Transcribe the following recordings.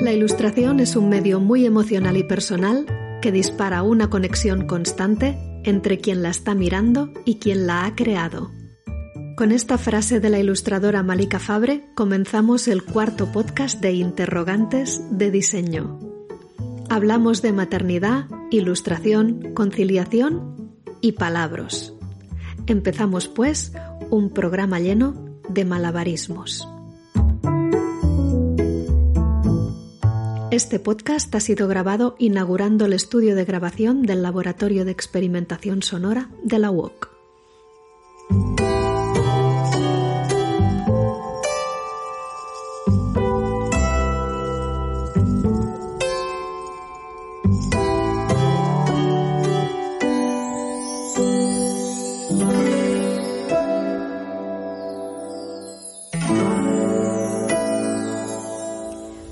La ilustración es un medio muy emocional y personal que dispara una conexión constante entre quien la está mirando y quien la ha creado. Con esta frase de la ilustradora Malika Fabre comenzamos el cuarto podcast de Interrogantes de Diseño. Hablamos de maternidad, ilustración, conciliación y palabras. Empezamos pues un programa lleno de malabarismos. Este podcast ha sido grabado inaugurando el estudio de grabación del Laboratorio de Experimentación Sonora de la UOC.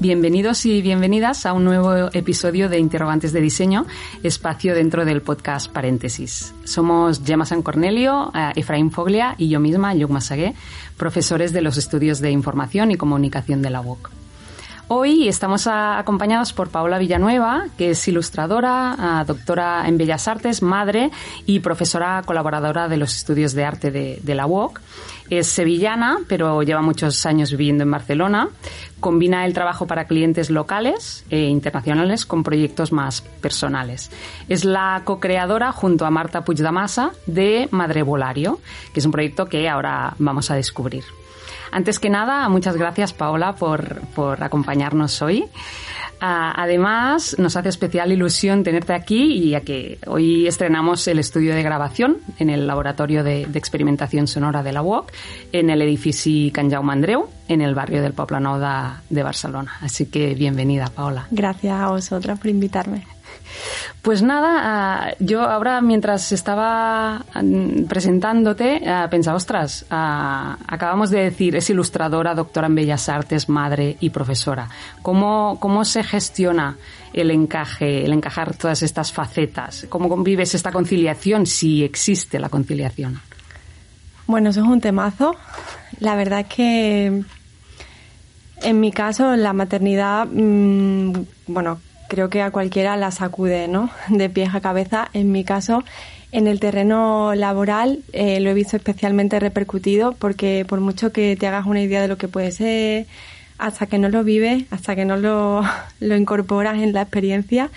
Bienvenidos y bienvenidas a un nuevo episodio de Interrogantes de Diseño, espacio dentro del podcast Paréntesis. Somos Gemma San Cornelio, eh, Efraín Foglia y yo misma, Yugma Sagué, profesores de los estudios de Información y Comunicación de la UOC. Hoy estamos acompañados por Paola Villanueva, que es ilustradora, doctora en Bellas Artes, madre y profesora colaboradora de los estudios de arte de, de la UOC. Es sevillana, pero lleva muchos años viviendo en Barcelona. Combina el trabajo para clientes locales e internacionales con proyectos más personales. Es la co-creadora junto a Marta Puigdamasa de Madre Volario, que es un proyecto que ahora vamos a descubrir. Antes que nada, muchas gracias Paola por, por acompañarnos hoy. Ah, además, nos hace especial ilusión tenerte aquí y ya que hoy estrenamos el estudio de grabación en el Laboratorio de, Experimentación Sonora de la UOC en el edificio Can Jaume Andreu, en el barrio del Poblenou de, de Barcelona. Así que bienvenida, Paola. Gracias a vosotras por invitarme. Pues nada, ah, yo ahora mientras estaba mm, presentándote ah, pensaba, ostras, ah, acabamos de decir, es ilustradora, doctora en Bellas Artes, madre y profesora. ¿Cómo, cómo se gestiona el encaje, el encajar todas estas facetas? ¿Cómo convives esta conciliación, si existe la conciliación? Bueno, eso es un temazo. La verdad es que en mi caso la maternidad, mm, bueno, creo que a cualquiera la sacude, ¿no? De pies a cabeza. En mi caso, en el terreno laboral eh, lo he visto especialmente repercutido porque por mucho que te hagas una idea de lo que puede ser, hasta que no lo vives, hasta que no lo, lo incorporas en la experiencia,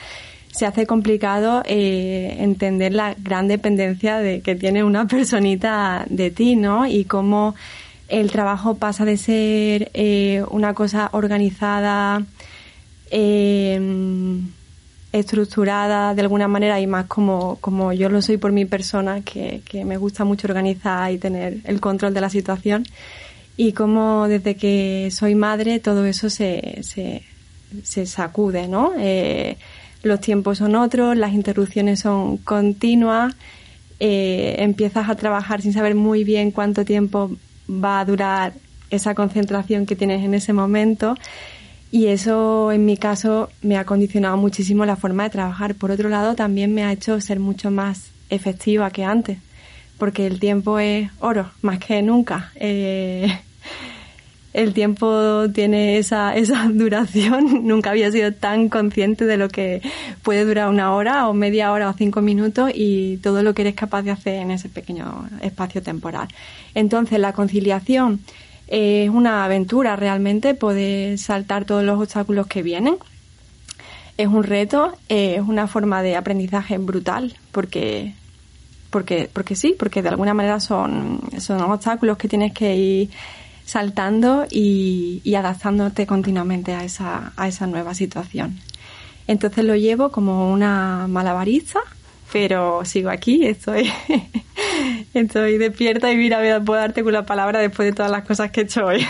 se hace complicado eh, entender la gran dependencia de que tiene una personita de ti, ¿no? Y cómo el trabajo pasa de ser eh, una cosa organizada, eh, estructurada de alguna manera y más como, como yo lo soy por mi persona, que, que, me gusta mucho organizar y tener el control de la situación. Y como desde que soy madre todo eso se, se, se sacude, ¿no? Eh, los tiempos son otros, las interrupciones son continuas, eh, empiezas a trabajar sin saber muy bien cuánto tiempo va a durar esa concentración que tienes en ese momento y eso, en mi caso, me ha condicionado muchísimo la forma de trabajar. Por otro lado, también me ha hecho ser mucho más efectiva que antes, porque el tiempo es oro, más que nunca. Eh, el tiempo tiene esa, esa duración. Nunca había sido tan consciente de lo que puede durar una hora o media hora o cinco minutos y todo lo que eres capaz de hacer en ese pequeño espacio temporal. Entonces, la conciliación es una aventura realmente poder saltar todos los obstáculos que vienen. Es un reto, es una forma de aprendizaje brutal porque porque porque sí, porque de alguna manera son son obstáculos que tienes que ir saltando y, y adaptándote continuamente a esa a esa nueva situación. Entonces lo llevo como una malabarista, pero sigo aquí, estoy Estoy despierta y mira, puedo darte con la palabra después de todas las cosas que he hecho hoy.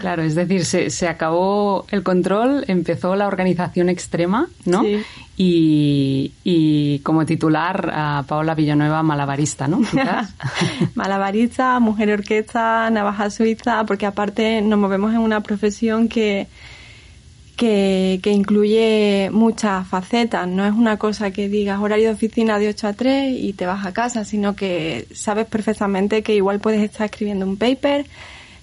Claro, es decir, se, se acabó el control, empezó la organización extrema, ¿no? Sí. Y, y, como titular a Paola Villanueva, malabarista, ¿no? malabarista, mujer orquesta, navaja suiza, porque aparte nos movemos en una profesión que, que, que, incluye muchas facetas. No es una cosa que digas horario de oficina de 8 a 3 y te vas a casa, sino que sabes perfectamente que igual puedes estar escribiendo un paper,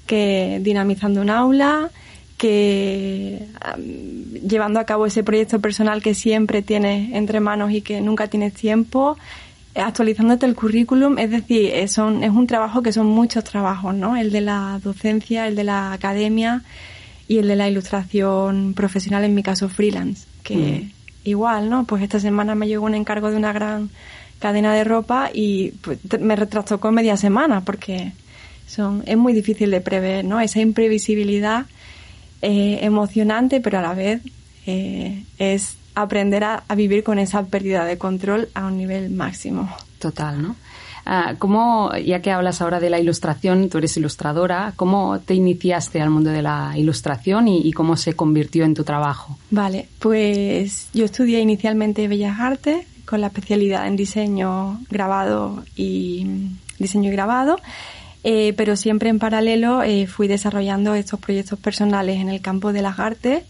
que dinamizando un aula, que llevando a cabo ese proyecto personal que siempre tienes entre manos y que nunca tienes tiempo, actualizándote el currículum, es decir, es, son, es un trabajo que son muchos trabajos, ¿no? El de la docencia, el de la academia y el de la ilustración profesional, en mi caso freelance, que mm. igual, ¿no? Pues esta semana me llegó un encargo de una gran cadena de ropa y pues, me retrasó con media semana porque son, es muy difícil de prever, ¿no? Esa imprevisibilidad eh, emocionante, pero a la vez eh, es aprender a, vivir con esa pérdida de control a un nivel máximo. Total, ¿no? Ah, ¿Cómo, ya que hablas ahora de la ilustración, tú eres ilustradora, ¿cómo te iniciaste al mundo de la ilustración y, cómo se convirtió en tu trabajo? Vale, pues yo estudié inicialmente Bellas Artes con la especialidad en diseño grabado y diseño y grabado, eh, pero siempre en paralelo eh, fui desarrollando estos proyectos personales en el campo de las artes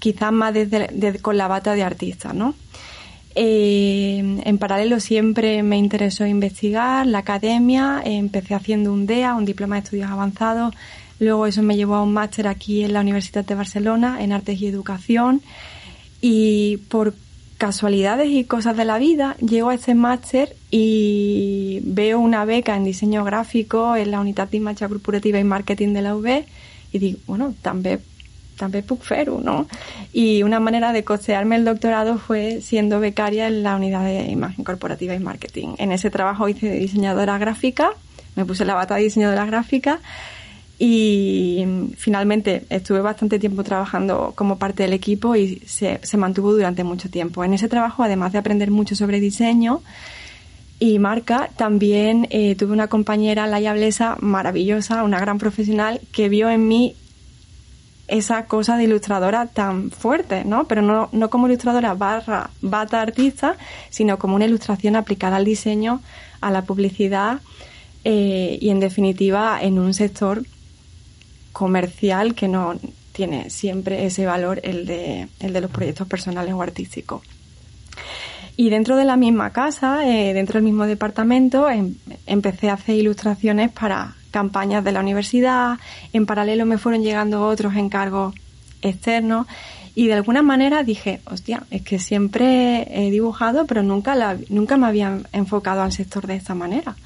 quizás más desde, con la bata de artista, ¿no? Eh, en paralelo siempre me interesó investigar, la academia, empecé haciendo un DEA, un diploma de estudios avanzados, luego eso me llevó a un máster aquí en la Universidad de Barcelona en Artes y Educación y por casualidades y cosas de la vida llego a este máster y veo una beca en diseño gráfico en la Unidad de Imagen Corporativa y Marketing de la UB y digo, bueno, también también Pugferu, ¿no? Y una manera de costearme el doctorado fue siendo becaria en la unidad de imagen corporativa y marketing. En ese trabajo hice de diseñadora gráfica, me puse la bata de diseñadora gráfica y finalmente estuve bastante tiempo trabajando como parte del equipo y se, se mantuvo durante mucho tiempo. En ese trabajo, además de aprender mucho sobre diseño, y marca, también eh, tuve una compañera, Laia Blesa, maravillosa, una gran profesional, que vio en mí esa cosa de ilustradora tan fuerte, ¿no? Pero no, como ilustradora barra bata artista, sino como una ilustración aplicada al diseño, a la publicidad eh, y en definitiva en un sector comercial que no tiene siempre ese valor, el de, el de los proyectos personales o artísticos. Y dentro de la misma casa, eh, dentro del mismo departamento, em, empecé a hacer ilustraciones para campañas de la universidad, en paralelo me fueron llegando otros encargos externos y de alguna manera dije, hostia, es que siempre he dibujado, pero nunca, la, nunca me había enfocado al sector de esta manera.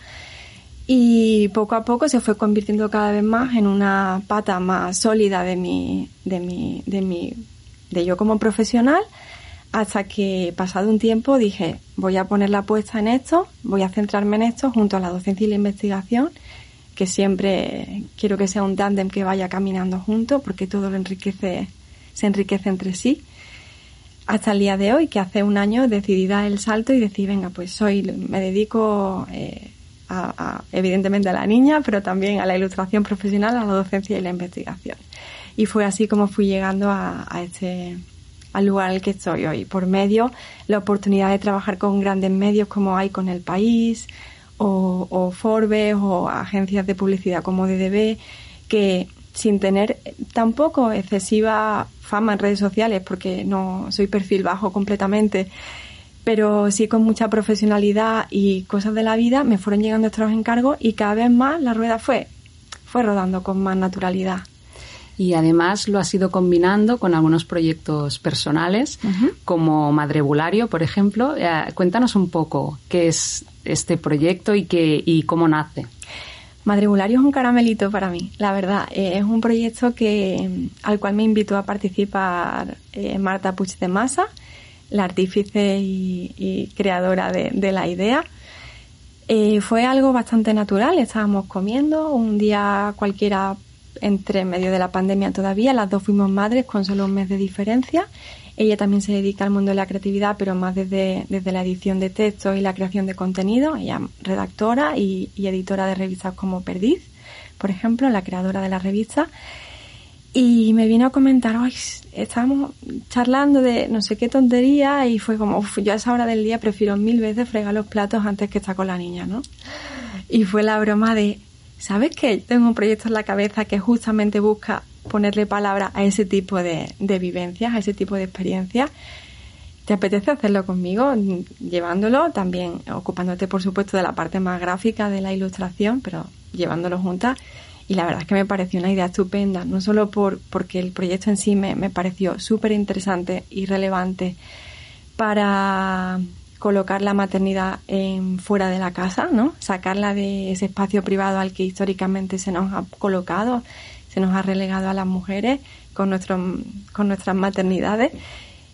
Y poco a poco se fue convirtiendo cada vez más en una pata más sólida de mi, de mi, de mi, de yo como profesional, hasta que pasado un tiempo dije, voy a poner la apuesta en esto, voy a centrarme en esto junto a la docencia y la investigación que siempre quiero que sea un tándem que vaya caminando junto porque todo lo enriquece, se enriquece entre sí. Hasta el día de hoy, que hace un año decidí dar el salto y decir, venga, pues soy, me dedico eh, a, evidentemente a la niña, pero también a la ilustración profesional, a la docencia y la investigación. Y fue así como fui llegando a, este, al lugar al que estoy hoy, por medio la oportunidad de trabajar con grandes medios como hay con El País, o, Forbes o agencias de publicidad como DDB que sin tener tampoco excesiva fama en redes sociales porque no soy perfil bajo completamente pero sí con mucha profesionalidad y cosas de la vida me fueron llegando estos encargos y cada vez más la rueda fue fue rodando con más naturalidad y además lo has ido combinando con algunos proyectos personales, como Madrebulario, por ejemplo. Eh, cuéntanos un poco qué es este proyecto y, qué, y cómo nace. Madrebulario es un caramelito para mí, la verdad. Eh, es un proyecto que, al cual me invitó a participar eh, Marta Puig de Masa, la artífice y, creadora de, la idea. fue algo bastante natural, estábamos comiendo un día cualquiera entre medio de la pandemia todavía, las dos fuimos madres con solo un mes de diferencia. Ella también se dedica al mundo de la creatividad, pero más desde, desde la edición de textos y la creación de contenido. Ella redactora y, editora de revistas como Perdiz, por ejemplo, la creadora de la revista. Y me vino a comentar, hoy estábamos charlando de no sé qué tontería y fue como, yo a esa hora del día prefiero mil veces fregar los platos antes que estar con la niña, ¿no? Y fue la broma de, ¿sabes que tengo un proyecto en la cabeza que justamente busca ponerle palabra a ese tipo de, vivencias, a ese tipo de experiencias. ¿Te apetece hacerlo conmigo? Llevándolo, también ocupándote, por supuesto, de la parte más gráfica de la ilustración, pero llevándolo juntas. Y la verdad es que me pareció una idea estupenda, no solo por, porque el proyecto en sí me pareció súper interesante y relevante para colocar la maternidad en, fuera de la casa, ¿no? Sacarla de ese espacio privado al que históricamente se nos ha colocado, se nos ha relegado a las mujeres con, nuestro, con nuestras maternidades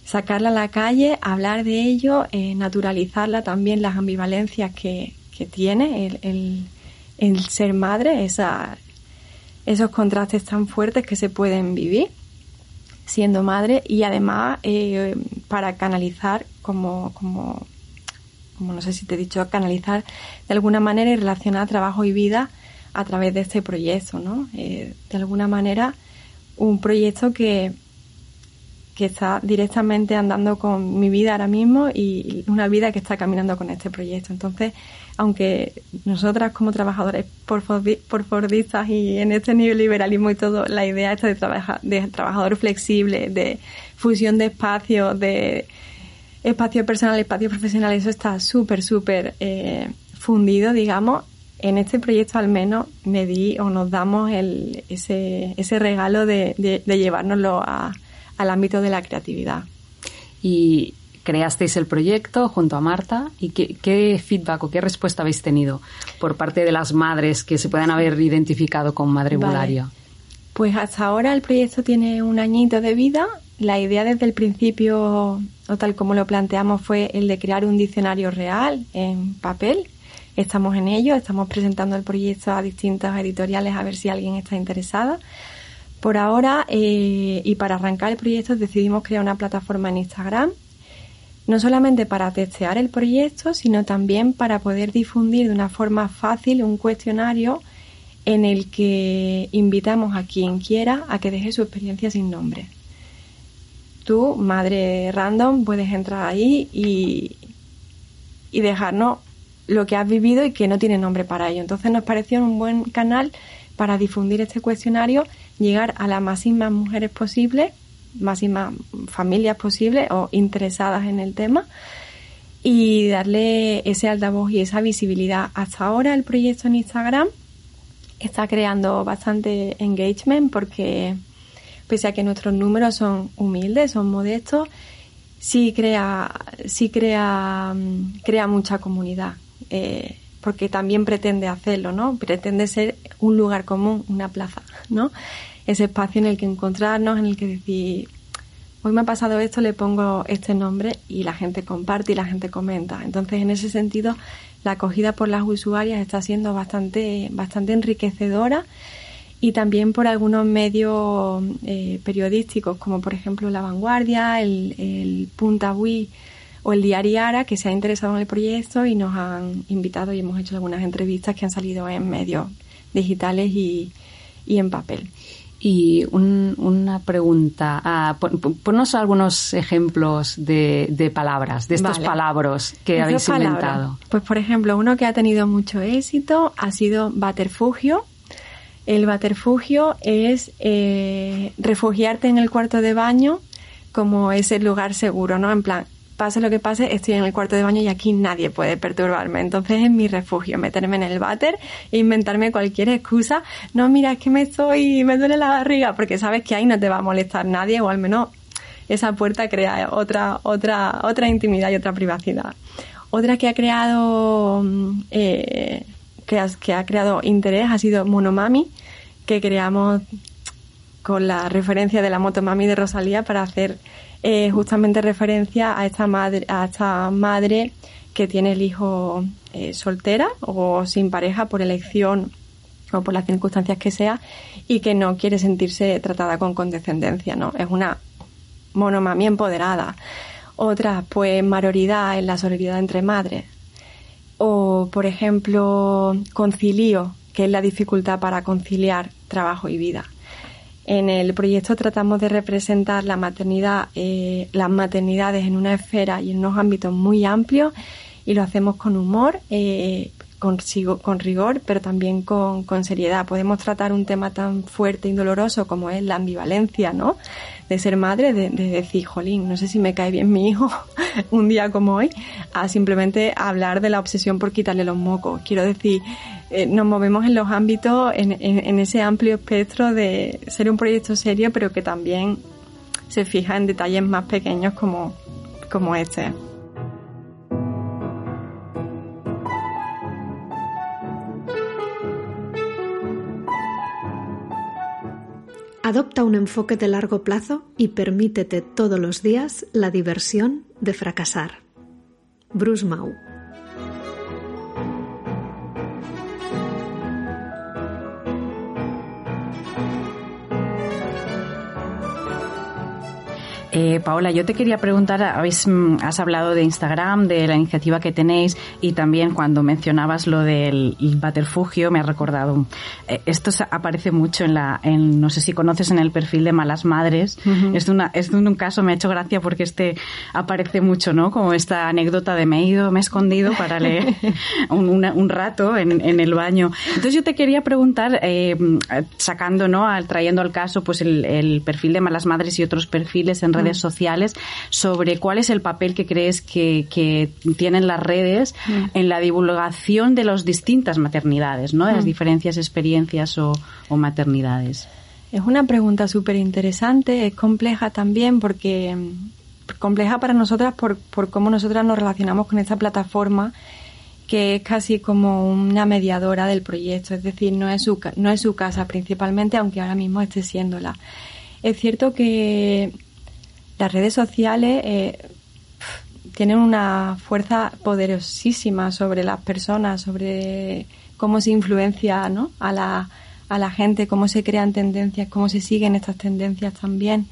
sacarla a la calle, hablar de ello, eh, naturalizarla también las ambivalencias que, que tiene el, el, ser madre, esa, esos contrastes tan fuertes que se pueden vivir siendo madre y además eh, para canalizar como, como, como no sé si te he dicho, canalizar de alguna manera y relacionar trabajo y vida a través de este proyecto, ¿no? Eh, de alguna manera un proyecto que, que está directamente andando con mi vida ahora mismo y una vida que está caminando con este proyecto. Entonces, aunque nosotras como trabajadores por fordistas y en este neoliberalismo y todo, la idea esta de, trabajar, de trabajador flexible, de fusión de espacios, de espacio personal, espacio profesional, eso está súper, súper eh, fundido, digamos. En este proyecto al menos me di o nos damos el, ese, ese regalo de, de, de llevárnoslo a al ámbito de la creatividad. Y creasteis el proyecto junto a Marta y qué, feedback o qué respuesta habéis tenido por parte de las madres que se puedan haber identificado con Madre Bulario. Pues hasta ahora el proyecto tiene un añito de vida. La idea desde el principio, tal como lo planteamos, fue el de crear un diccionario real en papel. Estamos en ello, estamos presentando el proyecto a distintas editoriales a ver si alguien está interesada. Por ahora, eh, y para arrancar el proyecto, decidimos crear una plataforma en Instagram, no solamente para testear el proyecto, sino también para poder difundir de una forma fácil un cuestionario en el que invitamos a quien quiera a que deje su experiencia sin nombre. Tú, madre random, puedes entrar ahí y, y dejarnos lo que has vivido y que no tiene nombre para ello. Entonces nos pareció un buen canal para difundir este cuestionario llegar a las máximas mujeres posibles, máximas familias posibles o interesadas en el tema y darle ese altavoz y esa visibilidad. Hasta ahora el proyecto en Instagram está creando bastante engagement porque pese a que nuestros números son humildes, son modestos, sí crea, sí crea, crea mucha comunidad. Eh, porque también pretende hacerlo, ¿no? Pretende ser un lugar común, una plaza, ¿no? ese espacio en el que encontrarnos, en el que decir, hoy me ha pasado esto, le pongo este nombre y la gente comparte y la gente comenta. Entonces, en ese sentido, la acogida por las usuarias está siendo bastante, bastante enriquecedora y también por algunos medios eh, periodísticos, como por ejemplo La Vanguardia, el, el Punta Wii o el Diario Ara, que se ha interesado en el proyecto y nos han invitado y hemos hecho algunas entrevistas que han salido en medios digitales y, y en papel. Y una pregunta, ah, ponnos algunos ejemplos de, palabras, de estos palabras que habéis inventado. Pues por ejemplo, uno que ha tenido mucho éxito ha sido Baterfugio. El Baterfugio es eh, refugiarte en el cuarto de baño como ese lugar seguro, ¿no? En plan, pase lo que pase, estoy en el cuarto de baño y aquí nadie puede perturbarme. Entonces es mi refugio, meterme en el váter e inventarme cualquier excusa. No, mira, es que me estoy, me duele la barriga, porque sabes que ahí no te va a molestar nadie, o al menos esa puerta crea otra, otra, otra intimidad y otra privacidad. Otra que ha creado, eh, que, ha creado interés ha sido Monomami, que creamos con la referencia de la Motomami de Rosalía para hacer eh, justamente referencia a esta madre, a esta madre que tiene el hijo eh, soltera o sin pareja por elección o por las circunstancias que sea y que no quiere sentirse tratada con condescendencia, ¿no? Es una monomamia empoderada. Otra, pues, maroridad en la solidaridad entre madres. O, por ejemplo, concilio, que es la dificultad para conciliar trabajo y vida. En el proyecto tratamos de representar la maternidad, eh, las maternidades en una esfera y en unos ámbitos muy amplios y lo hacemos con humor, eh, consigo, con rigor, pero también con, con, seriedad. Podemos tratar un tema tan fuerte y doloroso como es la ambivalencia, ¿no? De ser madre, de, de decir, jolín, no sé si me cae bien mi hijo un día como hoy, a simplemente hablar de la obsesión por quitarle los mocos. Quiero decir, eh, nos movemos en los ámbitos, en, en, en ese amplio espectro de ser un proyecto serio, pero que también se fija en detalles más pequeños como, como este. Adopta un enfoque de largo plazo y permítete todos los días la diversión de fracasar. Bruce Mau Eh, Paola, yo te quería preguntar, habéis, mm, has hablado de Instagram, de la iniciativa que tenéis y también cuando mencionabas lo del baterfugio me ha recordado, eh, esto aparece mucho en la, en, no sé si conoces en el perfil de Malas Madres, es, una, es un caso, me ha hecho gracia porque este aparece mucho, ¿no? Como esta anécdota de me he ido, me he escondido para leer un, un, rato en, en, el baño. Entonces yo te quería preguntar, eh, sacando, ¿no? Al, trayendo al caso pues el, el perfil de Malas Madres y otros perfiles en redes sociales sobre cuál es el papel que crees que, que tienen las redes en la divulgación de las distintas maternidades, ¿no? De las diferentes experiencias o, o maternidades. Es una pregunta súper interesante, es compleja también porque compleja para nosotras por, por cómo nosotras nos relacionamos con esta plataforma que es casi como una mediadora del proyecto, es decir, no es su, no es su casa principalmente, aunque ahora mismo esté siéndola. Es cierto que las redes sociales eh, tienen una fuerza poderosísima sobre las personas, sobre cómo se influencia a, la, gente, cómo se crean tendencias, cómo se siguen estas tendencias también.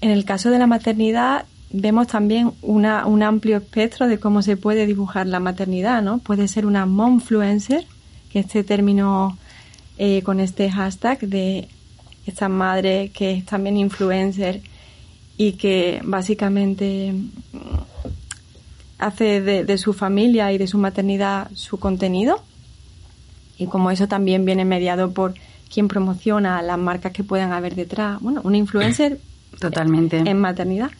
En el caso de la maternidad vemos también una, un amplio espectro de cómo se puede dibujar la maternidad, ¿no? Puede ser una momfluencer, que este término eh, con este hashtag de esta madre que es también influencer, y que básicamente hace de, su familia y de su maternidad su contenido. Y como eso también viene mediado por quien promociona las marcas que puedan haber detrás. Bueno, un influencer totalmente. en maternidad,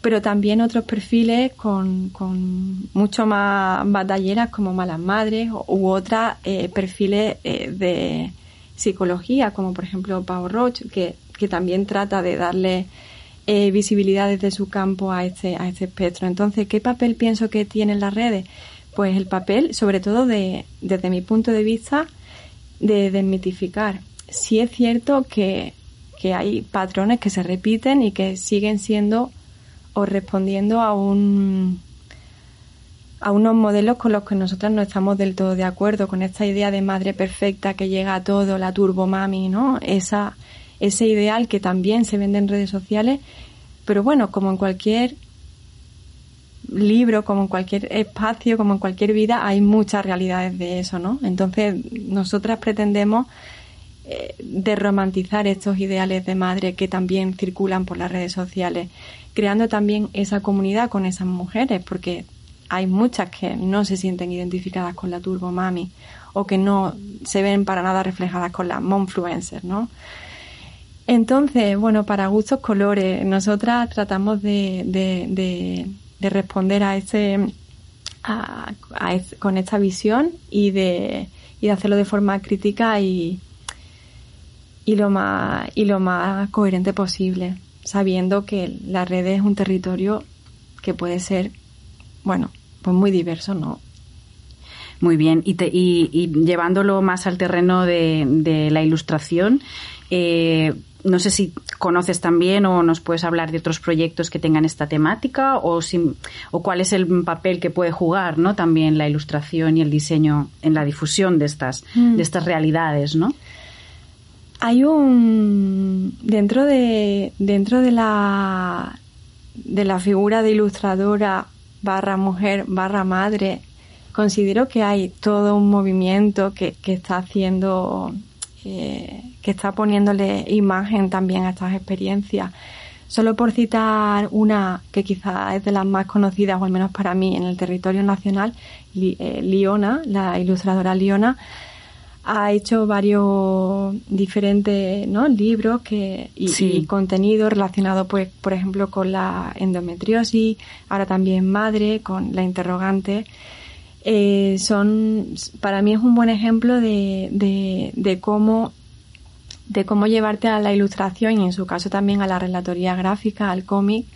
pero también otros perfiles con, con mucho más batalleras como malas madres u otros eh, perfiles eh, de psicología como por ejemplo Pau Roche que, que también trata de darle eh, visibilidad desde su campo a este, a este espectro. Entonces, ¿qué papel pienso que tienen las redes? Pues el papel, sobre todo de, desde mi punto de vista, de desmitificar. Sí es cierto que, que hay patrones que se repiten y que siguen siendo o respondiendo a un a unos modelos con los que nosotras no estamos del todo de acuerdo, con esta idea de madre perfecta que llega a todo, la turbo mami, ¿no? Esa, ese ideal que también se vende en redes sociales, pero bueno, como en cualquier libro, como en cualquier espacio, como en cualquier vida, hay muchas realidades de eso, ¿no? Entonces, nosotras pretendemos eh, derromantizar estos ideales de madre que también circulan por las redes sociales, creando también esa comunidad con esas mujeres, porque hay muchas que no se sienten identificadas con la turbo mami o que no se ven para nada reflejadas con la momfluencer, ¿no? Entonces, bueno, para gustos colores, nosotras tratamos de, de, de, responder a ese, a, con esta visión y de, y de hacerlo de forma crítica y, y lo más y lo más coherente posible, sabiendo que la red es un territorio que puede ser, bueno, pues muy diverso, ¿no? Muy bien, y, te, y, y llevándolo más al terreno de, de la ilustración, eh, no sé si conoces también o nos puedes hablar de otros proyectos que tengan esta temática o, si, o cuál es el papel que puede jugar ¿no? también la ilustración y el diseño en la difusión de estas, mm. de estas realidades, ¿no? Hay un dentro de dentro de la de la figura de ilustradora barra mujer barra madre considero que hay todo un movimiento que, que está haciendo eh, que está poniéndole imagen también a estas experiencias. Solo por citar una que quizá es de las más conocidas, o al menos para mí, en el territorio nacional, eh, Liona, la ilustradora Liona, ha hecho varios diferentes ¿no? libros que, y, contenidos relacionados, pues, por ejemplo, con la endometriosis, ahora también madre, con la interrogante. Eh, son, para mí es un buen ejemplo de, de, de cómo de cómo llevarte a la ilustración y en su caso también a la relatoría gráfica, al cómic,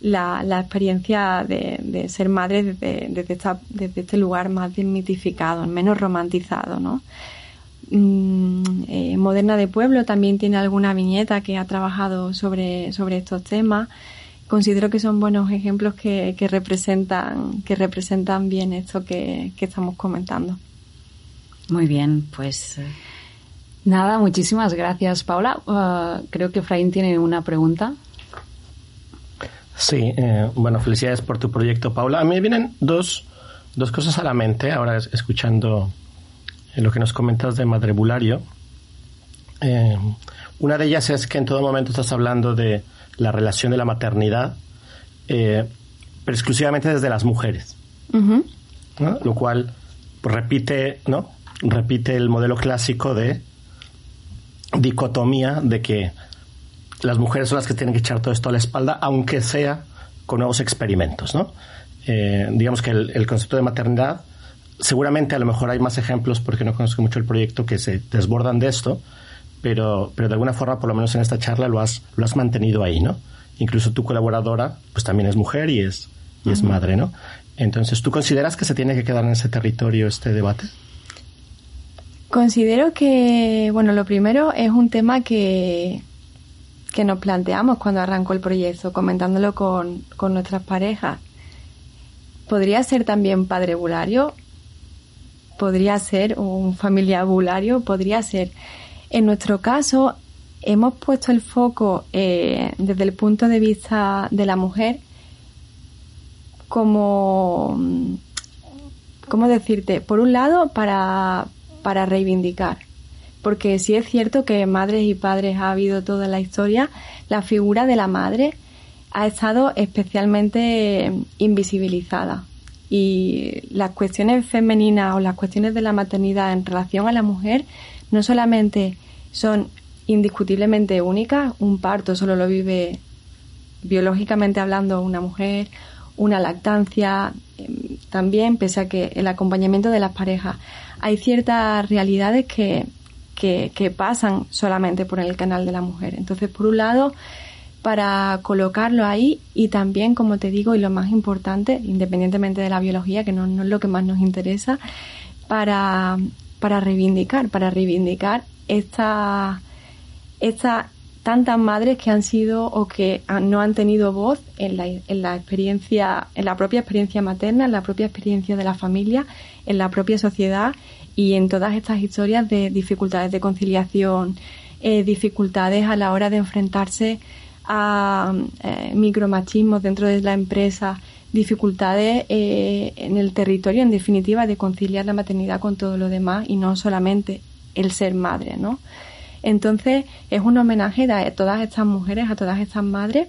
la, la experiencia de, de, ser madre desde, desde, desde, este lugar más desmitificado, menos romantizado, ¿no? Mm, eh, Moderna de Pueblo también tiene alguna viñeta que ha trabajado sobre, sobre estos temas. Considero que son buenos ejemplos que, que representan, que representan bien esto que, que estamos comentando. Muy bien, pues. Eh, Nada, muchísimas gracias, Paula. Uh, creo que Efraín tiene una pregunta. Sí, eh, bueno, felicidades por tu proyecto, Paula. A mí me vienen dos, dos cosas a la mente ahora escuchando eh, lo que nos comentas de madrebulario. Eh, una de ellas es que en todo momento estás hablando de la relación de la maternidad, pero exclusivamente desde las mujeres. Lo cual pues, repite, ¿no? Repite el modelo clásico de dicotomía de que las mujeres son las que tienen que echar todo esto a la espalda, aunque sea con nuevos experimentos, ¿no? Eh, digamos que el, concepto de maternidad, seguramente a lo mejor hay más ejemplos, porque no conozco mucho el proyecto, que se desbordan de esto, pero, pero de alguna forma, por lo menos en esta charla, lo has, lo has mantenido ahí, ¿no? Incluso tu colaboradora, pues también es mujer y es, y es madre, ¿no? Entonces, ¿tú consideras que se tiene que quedar en ese territorio este debate? Considero que, bueno, lo primero es un tema que, que nos planteamos cuando arrancó el proyecto, comentándolo con, con nuestras parejas. ¿Podría ser también padre bulario? ¿Podría ser un familiar bulario? ¿Podría ser? En nuestro caso, hemos puesto el foco eh, desde el punto de vista de la mujer como, ¿cómo decirte? Por un lado, para, para reivindicar. Porque sí es cierto que madres y padres ha habido toda la historia, la figura de la madre ha estado especialmente invisibilizada. Y las cuestiones femeninas o las cuestiones de la maternidad en relación a la mujer no solamente son indiscutiblemente únicas, un parto solo lo vive biológicamente hablando una mujer, una lactancia, em, también pese a que el acompañamiento de las parejas hay ciertas realidades que, que, pasan solamente por el canal de la mujer. Entonces, por un lado, para colocarlo ahí y también, como te digo, y lo más importante, independientemente de la biología, que no, no es lo que más nos interesa, para, para reivindicar, para reivindicar esta, esta tantas madres que han sido o que no han tenido voz en la, en la experiencia, en la propia experiencia materna, en la propia experiencia de la familia en la propia sociedad y en todas estas historias de dificultades de conciliación, eh, dificultades a la hora de enfrentarse a eh, micromachismos dentro de la empresa, dificultades eh, en el territorio, en definitiva, de conciliar la maternidad con todo lo demás y no solamente el ser madre, ¿no? Entonces, es un homenaje a todas estas mujeres, a todas estas madres,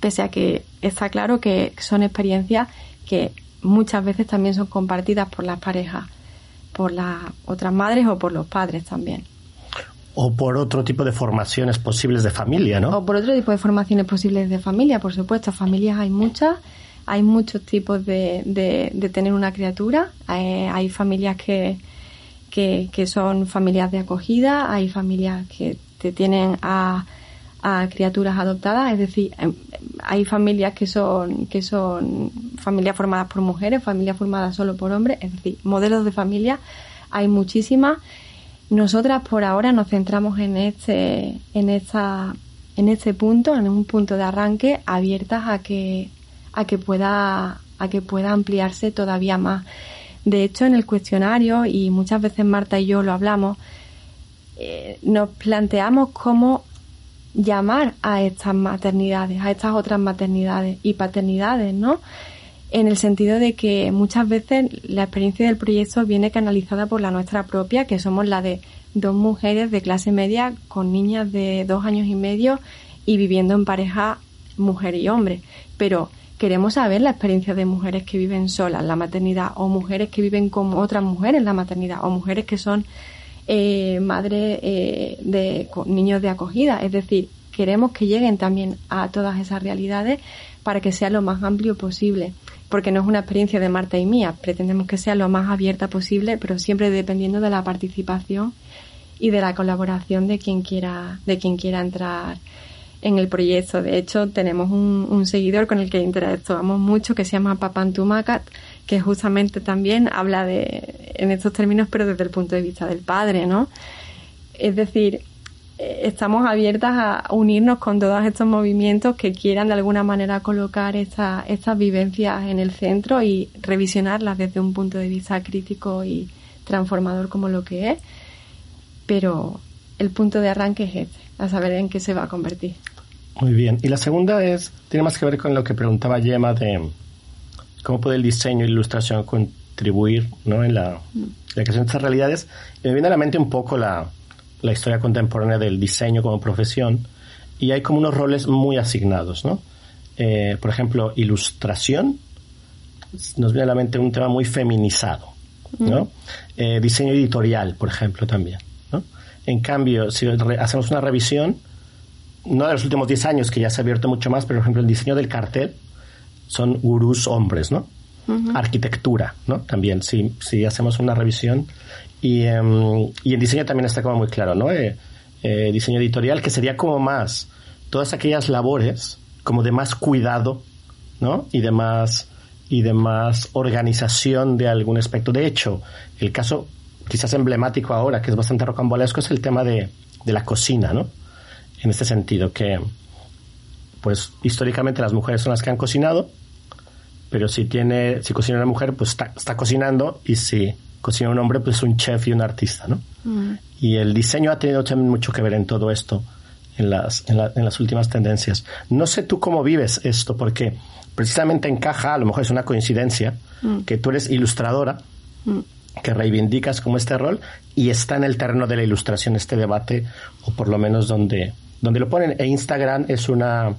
pese a que está claro que son experiencias que muchas veces también son compartidas por las parejas, por las otras madres o por los padres también. O por otro tipo de formaciones posibles de familia, ¿no? O por otro tipo de formaciones posibles de familia, por supuesto. Familias hay muchas, hay muchos tipos de, de, tener una criatura. Hay, hay familias que, que, que, son familias de acogida, hay familias que te tienen a a criaturas adoptadas, es decir, em, hay familias que son que son familias formadas por mujeres, familias formadas solo por hombres, es decir, modelos de familia hay muchísimas. Nosotras por ahora nos centramos en este en esta en este punto, en un punto de arranque abiertas a que a que pueda a que pueda ampliarse todavía más. De hecho, en el cuestionario y muchas veces Marta y yo lo hablamos, eh, nos planteamos cómo llamar a estas maternidades, a estas otras maternidades y paternidades, ¿no? En el sentido de que muchas veces la experiencia del proyecto viene canalizada por la nuestra propia, que somos la de dos mujeres de clase media con niñas de dos años y medio y viviendo en pareja mujer y hombre. Pero queremos saber la experiencia de mujeres que viven solas la maternidad o mujeres que viven con otras mujeres en la maternidad o mujeres que son eh, madres eh, de niños de acogida. Es decir, queremos que lleguen también a todas esas realidades para que sea lo más amplio posible. Porque no es una experiencia de Marta y mía, pretendemos que sea lo más abierta posible, pero siempre dependiendo de la participación y de la colaboración de quien quiera, de quien quiera entrar en el proyecto. De hecho, tenemos un, seguidor con el que interactuamos mucho que se llama Papantumacat, que justamente también habla de, en estos términos, pero desde el punto de vista del padre, ¿no? Es decir, eh, estamos abiertas a unirnos con todos estos movimientos que quieran de alguna manera colocar estas vivencias en el centro y revisionarlas desde un punto de vista crítico y transformador como lo que es. Pero el punto de arranque es este, a saber en qué se va a convertir. Muy bien. Y la segunda es, tiene más que ver con lo que preguntaba Yema de cómo puede el diseño la ilustración contribuir ¿no? en la, creación de estas realidades. Y me viene a la mente un poco la, la historia contemporánea del diseño como profesión y hay como unos roles muy asignados, ¿no? Eh, por ejemplo, ilustración, nos viene a la mente un tema muy feminizado, ¿no? Eh, diseño editorial, por ejemplo, también, ¿no? En cambio, si hacemos una revisión, no de los últimos 10 años, que ya se ha abierto mucho más, pero por ejemplo el diseño del cartel son gurús hombres, ¿no? Arquitectura, ¿no? También, si, si hacemos una revisión. Y, em, y el diseño también está como muy claro, ¿no? Eh, eh, diseño editorial, que sería como más todas aquellas labores, como de más cuidado, ¿no? Y de más, y de más organización de algún aspecto. De hecho, el caso quizás emblemático ahora, que es bastante rocambolesco, es el tema de, de la cocina, ¿no? En este sentido, que pues históricamente las mujeres son las que han cocinado, pero si tiene, si cocina una mujer, pues está, cocinando, y si cocina un hombre, pues es un chef y un artista, ¿no? Mm. Y el diseño ha tenido también mucho que ver en todo esto, en las, en, las últimas tendencias. No sé tú cómo vives esto, porque precisamente encaja, a lo mejor es una coincidencia, mm. que tú eres ilustradora, mm. que reivindicas como este rol, y está en el terreno de la ilustración este debate, o por lo menos donde, donde lo ponen. E Instagram es una,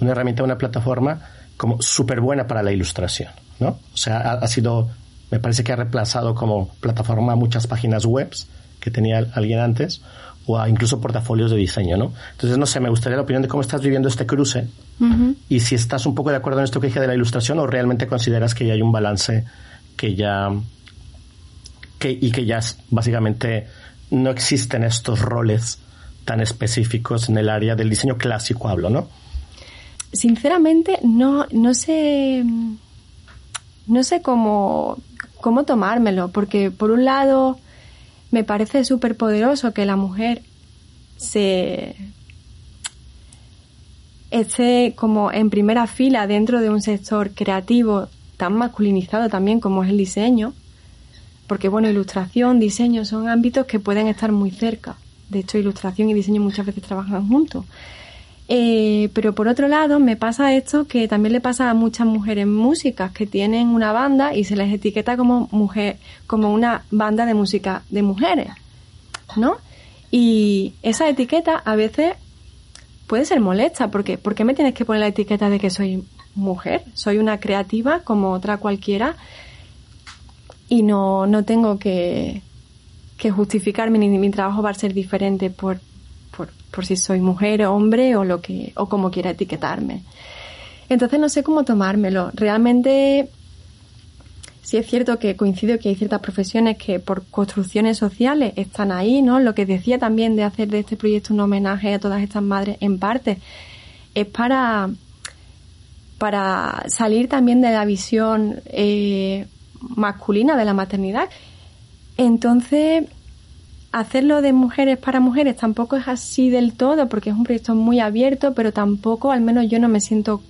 una herramienta, una plataforma como súper buena para la ilustración, ¿no? O sea, ha, sido, me parece que ha reemplazado como plataforma muchas páginas web que tenía alguien antes o incluso portafolios de diseño, ¿no? Entonces, no sé, me gustaría la opinión de cómo estás viviendo este cruce y si estás un poco de acuerdo en esto que dije de la ilustración o realmente consideras que ya hay un balance que ya que, y que ya básicamente no existen estos roles tan específicos en el área del diseño clásico hablo, ¿no? Sinceramente, no, no sé, no sé cómo, cómo tomármelo, porque por un lado me parece súper poderoso que la mujer se esté como en primera fila dentro de un sector creativo tan masculinizado también como es el diseño, porque bueno, ilustración, diseño son ámbitos que pueden estar muy cerca. De hecho, ilustración y diseño muchas veces trabajan juntos. Eh, pero por otro lado, me pasa esto que también le pasa a muchas mujeres músicas que tienen una banda y se les etiqueta como mujer, como una banda de música de mujeres, ¿no? Y esa etiqueta a veces puede ser molesta, porque ¿por qué me tienes que poner la etiqueta de que soy mujer? Soy una creativa como otra cualquiera y no, no tengo que, que justificarme ni mi trabajo va a ser diferente por, por, por si soy mujer o hombre o lo que, o como quiera etiquetarme. Entonces no sé cómo tomármelo. Realmente sí es cierto que coincido que hay ciertas profesiones que por construcciones sociales están ahí, ¿no? Lo que decía también de hacer de este proyecto un homenaje a todas estas madres en parte es para para salir también de la visión eh, masculina de la maternidad entonces, hacerlo de mujeres para mujeres tampoco es así del todo, porque es un proyecto muy abierto, pero tampoco, al menos yo no me siento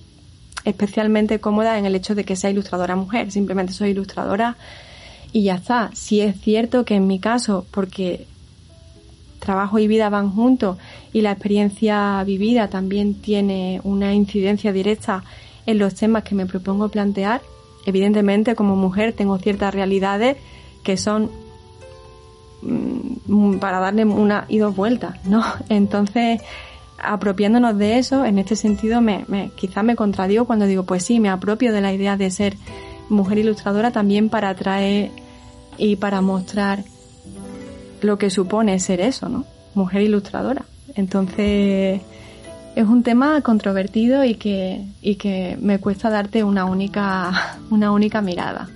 especialmente cómoda en el hecho de que sea ilustradora mujer, simplemente soy ilustradora y ya está. Si es cierto que en mi caso, porque trabajo y vida van juntos y la experiencia vivida también tiene una incidencia directa en los temas que me propongo plantear, evidentemente como mujer tengo ciertas realidades que son para darle una y dos vueltas, ¿no? Entonces, apropiándonos de eso, en este sentido me, me, quizás me contradigo cuando digo, pues sí, me apropio de la idea de ser mujer ilustradora también para atraer y para mostrar lo que supone ser eso, ¿no? Mujer ilustradora. Entonces, es un tema controvertido y que, y que me cuesta darte una única, una única mirada.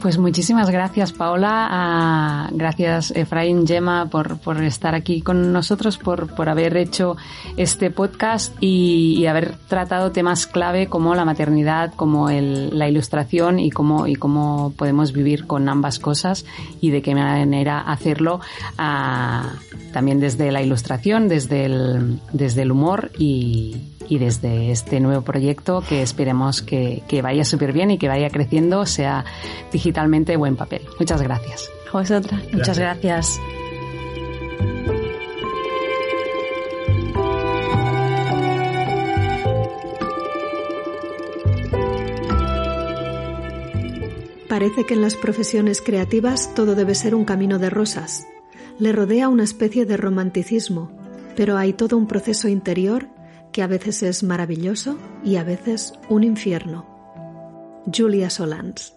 Pues muchísimas gracias, Paola. Ah, gracias, Efraín Gemma, por, por, estar aquí con nosotros, por, por haber hecho este podcast y, y, haber tratado temas clave como la maternidad, como el, la ilustración y cómo, y cómo podemos vivir con ambas cosas y de qué manera hacerlo ah, también desde la ilustración, desde el, desde el humor y, y desde este nuevo proyecto que esperemos que, que vaya súper bien y que vaya creciendo, sea digitalmente buen papel. Muchas gracias. A vosotras. Muchas gracias. Parece que en las profesiones creativas todo debe ser un camino de rosas. Le rodea una especie de romanticismo, pero hay todo un proceso interior que a veces es maravilloso y a veces un infierno. Julia Solans.